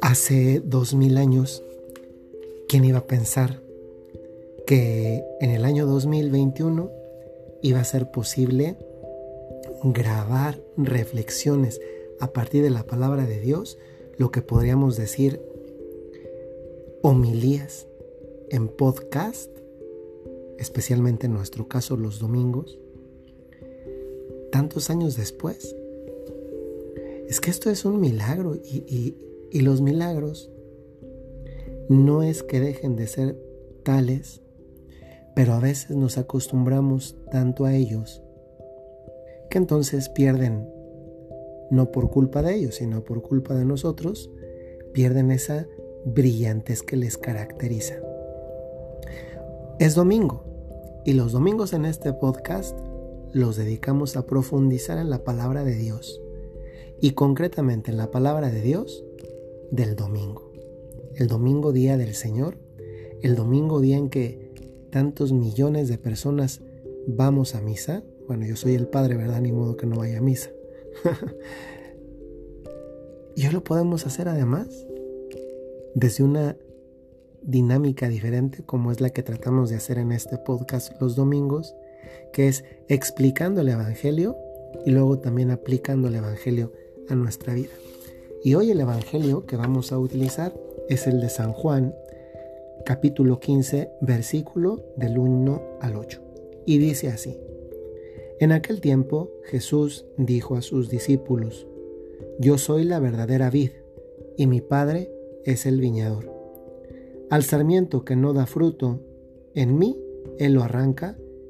Hace dos mil años, ¿quién iba a pensar que en el año 2021 iba a ser posible grabar reflexiones a partir de la palabra de Dios, lo que podríamos decir homilías en podcast, especialmente en nuestro caso los domingos, tantos años después. Es que esto es un milagro y, y los milagros no es que dejen de ser tales, pero a veces nos acostumbramos tanto a ellos que entonces pierden, no por culpa de ellos, sino por culpa de nosotros, pierden esa brillantez que les caracteriza. Es domingo y los domingos en este podcast los dedicamos a profundizar en la palabra de Dios y concretamente en la palabra de Dios del domingo. El domingo día del Señor, el domingo día en que tantos millones de personas vamos a misa. Bueno, yo soy el padre, ¿verdad? Ni modo que no vaya a misa. y hoy lo podemos hacer además desde una dinámica diferente como es la que tratamos de hacer en este podcast los domingos, que es explicando el Evangelio y luego también aplicando el Evangelio a nuestra vida. Y hoy el Evangelio que vamos a utilizar es el de San Juan, capítulo 15, versículo del 1 al 8. Y dice así, En aquel tiempo Jesús dijo a sus discípulos, Yo soy la verdadera vid, y mi Padre es el viñador. Al sarmiento que no da fruto, en mí Él lo arranca,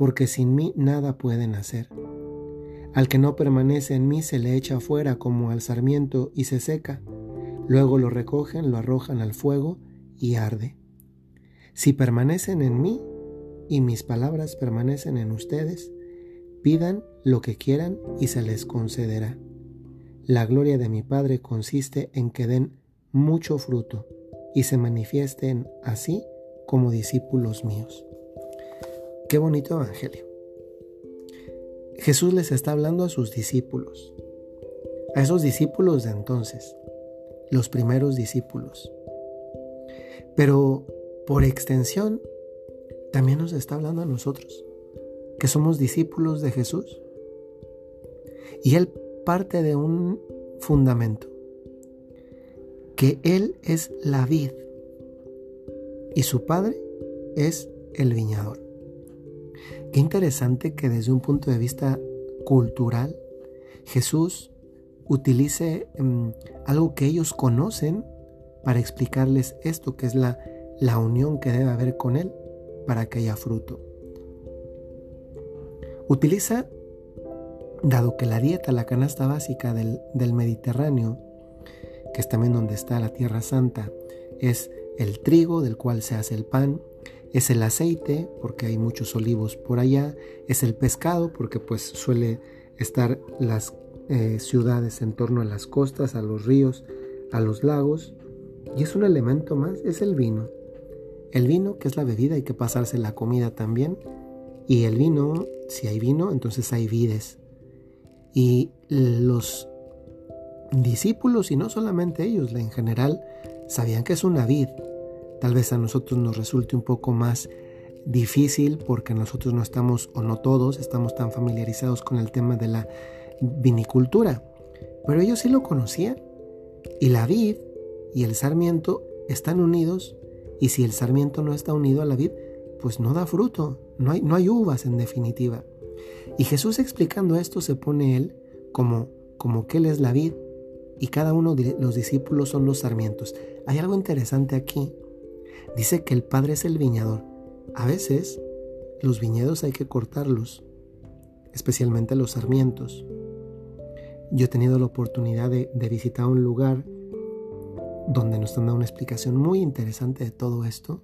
porque sin mí nada pueden hacer. Al que no permanece en mí se le echa afuera como al sarmiento y se seca. Luego lo recogen, lo arrojan al fuego y arde. Si permanecen en mí y mis palabras permanecen en ustedes, pidan lo que quieran y se les concederá. La gloria de mi Padre consiste en que den mucho fruto y se manifiesten así como discípulos míos. Qué bonito evangelio. Jesús les está hablando a sus discípulos, a esos discípulos de entonces, los primeros discípulos. Pero por extensión, también nos está hablando a nosotros, que somos discípulos de Jesús. Y Él parte de un fundamento, que Él es la vid y su Padre es el viñador. Qué interesante que desde un punto de vista cultural, Jesús utilice mm, algo que ellos conocen para explicarles esto, que es la, la unión que debe haber con Él para que haya fruto. Utiliza, dado que la dieta, la canasta básica del, del Mediterráneo, que es también donde está la Tierra Santa, es el trigo del cual se hace el pan, es el aceite, porque hay muchos olivos por allá, es el pescado, porque pues suele estar las eh, ciudades en torno a las costas, a los ríos, a los lagos, y es un elemento más, es el vino. El vino, que es la bebida, hay que pasarse la comida también. Y el vino, si hay vino, entonces hay vides. Y los discípulos, y no solamente ellos, en general, sabían que es una vid. Tal vez a nosotros nos resulte un poco más difícil porque nosotros no estamos, o no todos, estamos tan familiarizados con el tema de la vinicultura. Pero ellos sí lo conocían. Y la vid y el sarmiento están unidos y si el sarmiento no está unido a la vid, pues no da fruto, no hay, no hay uvas en definitiva. Y Jesús explicando esto se pone él como, como que él es la vid y cada uno de los discípulos son los sarmientos. Hay algo interesante aquí. Dice que el Padre es el viñador. A veces los viñedos hay que cortarlos. especialmente los sarmientos. Yo he tenido la oportunidad de, visitar un lugar donde nos dan una explicación muy interesante de todo esto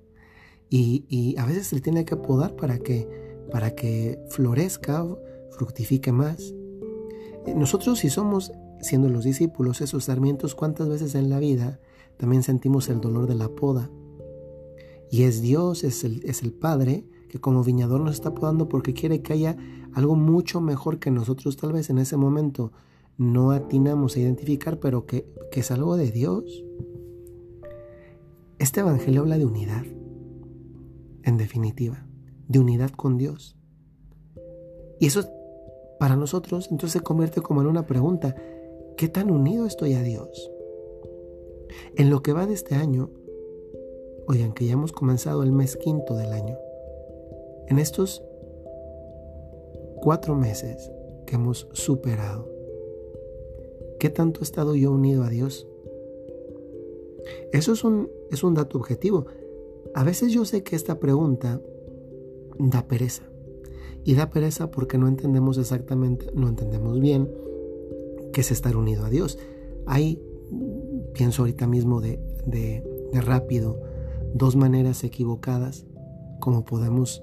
y, a veces se tiene que podar para que, para que florezca, fructifique más. Nosotros si somos, siendo los discípulos, esos sarmientos, ¿cuántas veces en la vida también sentimos el dolor de la poda? Y es Dios, es el, es el Padre, que como viñador nos está podando porque quiere que haya algo mucho mejor que nosotros tal vez en ese momento no atinamos a identificar, pero que, que es algo de Dios. Este Evangelio habla de unidad, en definitiva, de unidad con Dios. Y eso para nosotros entonces se convierte como en una pregunta, ¿qué tan unido estoy a Dios? En lo que va de este año, oigan que ya hemos comenzado el mes quinto del año, en estos cuatro meses que hemos superado, ¿qué tanto he estado yo unido a Dios? Eso es un, es un dato objetivo. A veces yo sé que esta pregunta da pereza. Y da pereza porque no entendemos exactamente, no entendemos bien qué es estar unido a Dios. Hay, pienso ahorita mismo de, de rápido, dos maneras equivocadas como podemos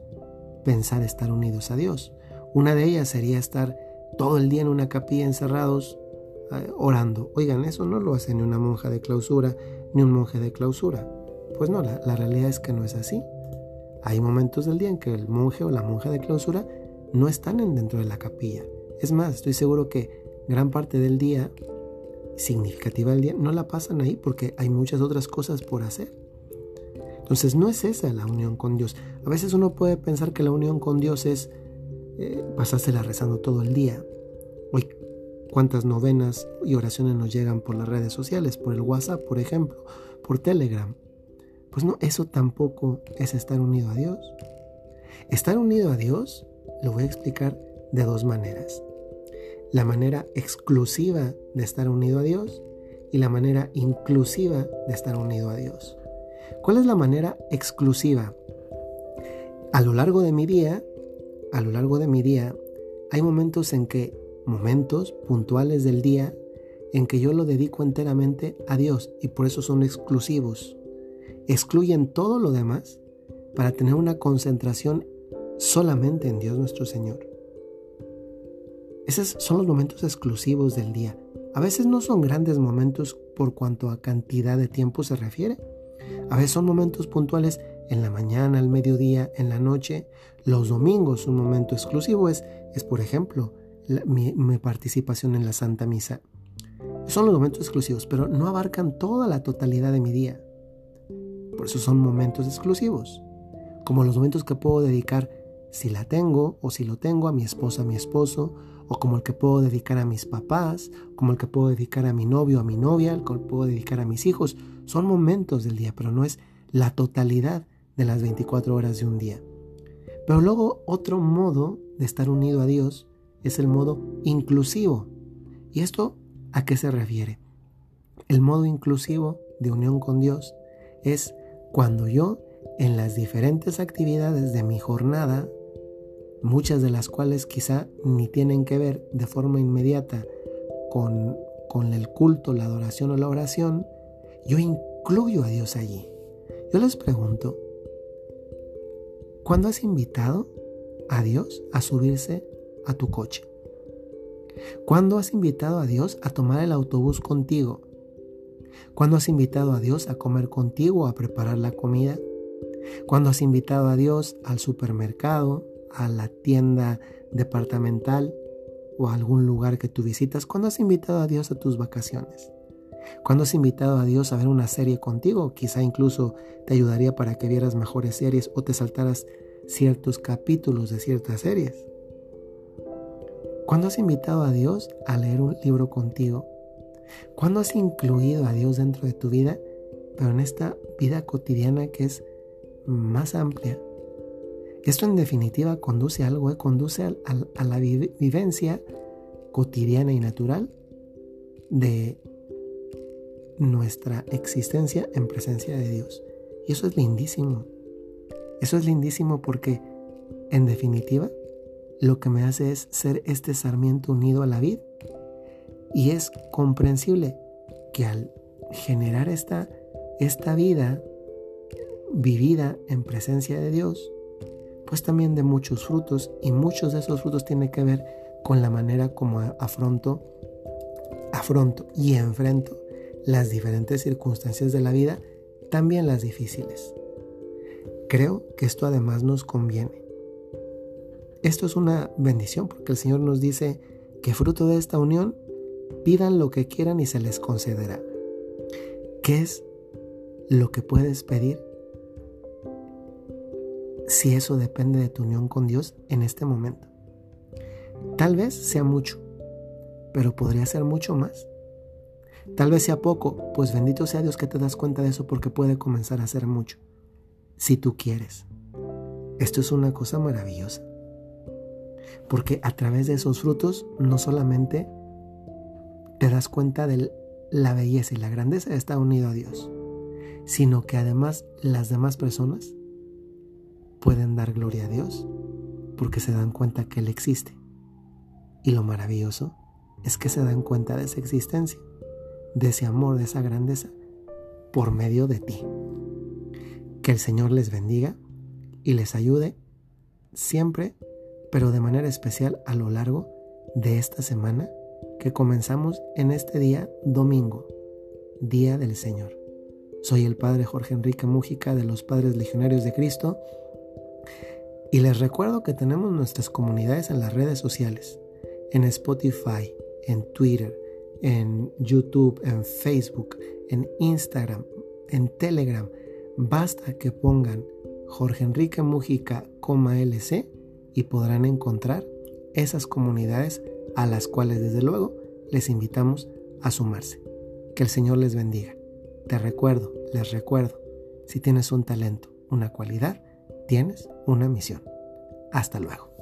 pensar estar unidos a Dios. Una de ellas sería estar todo el día en una capilla encerrados eh, orando. Oigan, eso no lo hace ni una monja de clausura ni un monje de clausura. Pues no, la, la realidad es que no es así. Hay momentos del día en que el monje o la monja de clausura no están dentro de la capilla. Es más, estoy seguro que gran parte del día, significativa del día, no la pasan ahí porque hay muchas otras cosas por hacer. Entonces no es esa la unión con Dios. A veces uno puede pensar que la unión con Dios es eh, pasársela rezando todo el día. Hoy, cuántas novenas y oraciones nos llegan por las redes sociales, por el WhatsApp, por ejemplo, por Telegram. Pues no, eso tampoco es estar unido a Dios. Estar unido a Dios lo voy a explicar de dos maneras. La manera exclusiva de estar unido a Dios y la manera inclusiva de estar unido a Dios. ¿Cuál es la manera exclusiva? A lo largo de mi día, a lo largo de mi día, hay momentos en que, momentos puntuales del día, en que yo lo dedico enteramente a Dios y por eso son exclusivos. Excluyen todo lo demás para tener una concentración solamente en Dios nuestro Señor. Esos son los momentos exclusivos del día. A veces no son grandes momentos por cuanto a cantidad de tiempo se refiere, a veces son momentos puntuales en la mañana, al mediodía, en la noche. Los domingos, un momento exclusivo es, es por ejemplo, mi, mi participación en la Santa Misa. Son los momentos exclusivos, pero no abarcan toda la totalidad de mi día. Por eso son momentos exclusivos, como los momentos que puedo dedicar, si la tengo o si lo tengo, a mi esposa, a mi esposo, o como el que puedo dedicar a mis papás, como el que puedo dedicar a mi novio, a mi novia, el que puedo dedicar a mis hijos. Son momentos del día, pero no es la totalidad de las 24 horas de un día. Pero luego otro modo de estar unido a Dios es el modo inclusivo. ¿Y esto a qué se refiere? El modo inclusivo de unión con Dios es cuando yo en las diferentes actividades de mi jornada muchas de las cuales quizá ni tienen que ver de forma inmediata con, con el culto, la adoración o la oración, yo incluyo a Dios allí. Yo les pregunto, ¿cuándo has invitado a Dios a subirse a tu coche? ¿Cuándo has invitado a Dios a tomar el autobús contigo? ¿Cuándo has invitado a Dios a comer contigo a preparar la comida? ¿Cuándo has invitado a Dios al supermercado, a la tienda departamental o a algún lugar que tú visitas? ¿Cuándo has invitado a Dios a tus vacaciones? ¿Cuándo has invitado a Dios a ver una serie contigo? Quizá incluso te ayudaría para que vieras mejores series o te saltaras ciertos capítulos de ciertas series. ¿Cuándo has invitado a Dios a leer un libro contigo? ¿Cuándo has incluido a Dios dentro de tu vida, pero en esta vida cotidiana que es más amplia, esto en definitiva conduce a algo, ¿eh? conduce a, la vivencia cotidiana y natural de nuestra existencia en presencia de Dios. Y eso es lindísimo. Eso es lindísimo porque, en definitiva, lo que me hace es ser este sarmiento unido a la vid. Y es comprensible que al generar esta, esta vida vivida en presencia de Dios, pues también de muchos frutos y muchos de esos frutos tienen que ver con la manera como afronto, afronto y enfrento las diferentes circunstancias de la vida, también las difíciles. Creo que esto además nos conviene. Esto es una bendición porque el Señor nos dice que fruto de esta unión pidan lo que quieran y se les concederá. ¿Qué es lo que puedes pedir si eso depende de tu unión con Dios en este momento? Tal vez sea mucho, pero podría ser mucho más. Tal vez sea poco, pues bendito sea Dios que te das cuenta de eso porque puede comenzar a ser mucho, si tú quieres. Esto es una cosa maravillosa, porque a través de esos frutos no solamente te das cuenta de la belleza y la grandeza de estar unido a Dios, sino que además las demás personas pueden dar gloria a Dios porque se dan cuenta que Él existe. Y lo maravilloso es que se dan cuenta de esa existencia, de ese amor, de esa grandeza, por medio de ti. Que el Señor les bendiga y les ayude siempre, pero de manera especial a lo largo de esta semana que comenzamos en este día domingo, Día del Señor. Soy el Padre Jorge Enrique Mújica de los Padres Legionarios de Cristo y les recuerdo que tenemos nuestras comunidades en las redes sociales en Spotify, en Twitter, en YouTube, en Facebook, en Instagram, en Telegram. Basta que pongan Jorge Enrique Mujica, LC y podrán encontrar esas comunidades a las cuales desde luego les invitamos a sumarse. Que el Señor les bendiga. Te recuerdo, les recuerdo, si tienes un talento, una cualidad, tienes una misión. Hasta luego.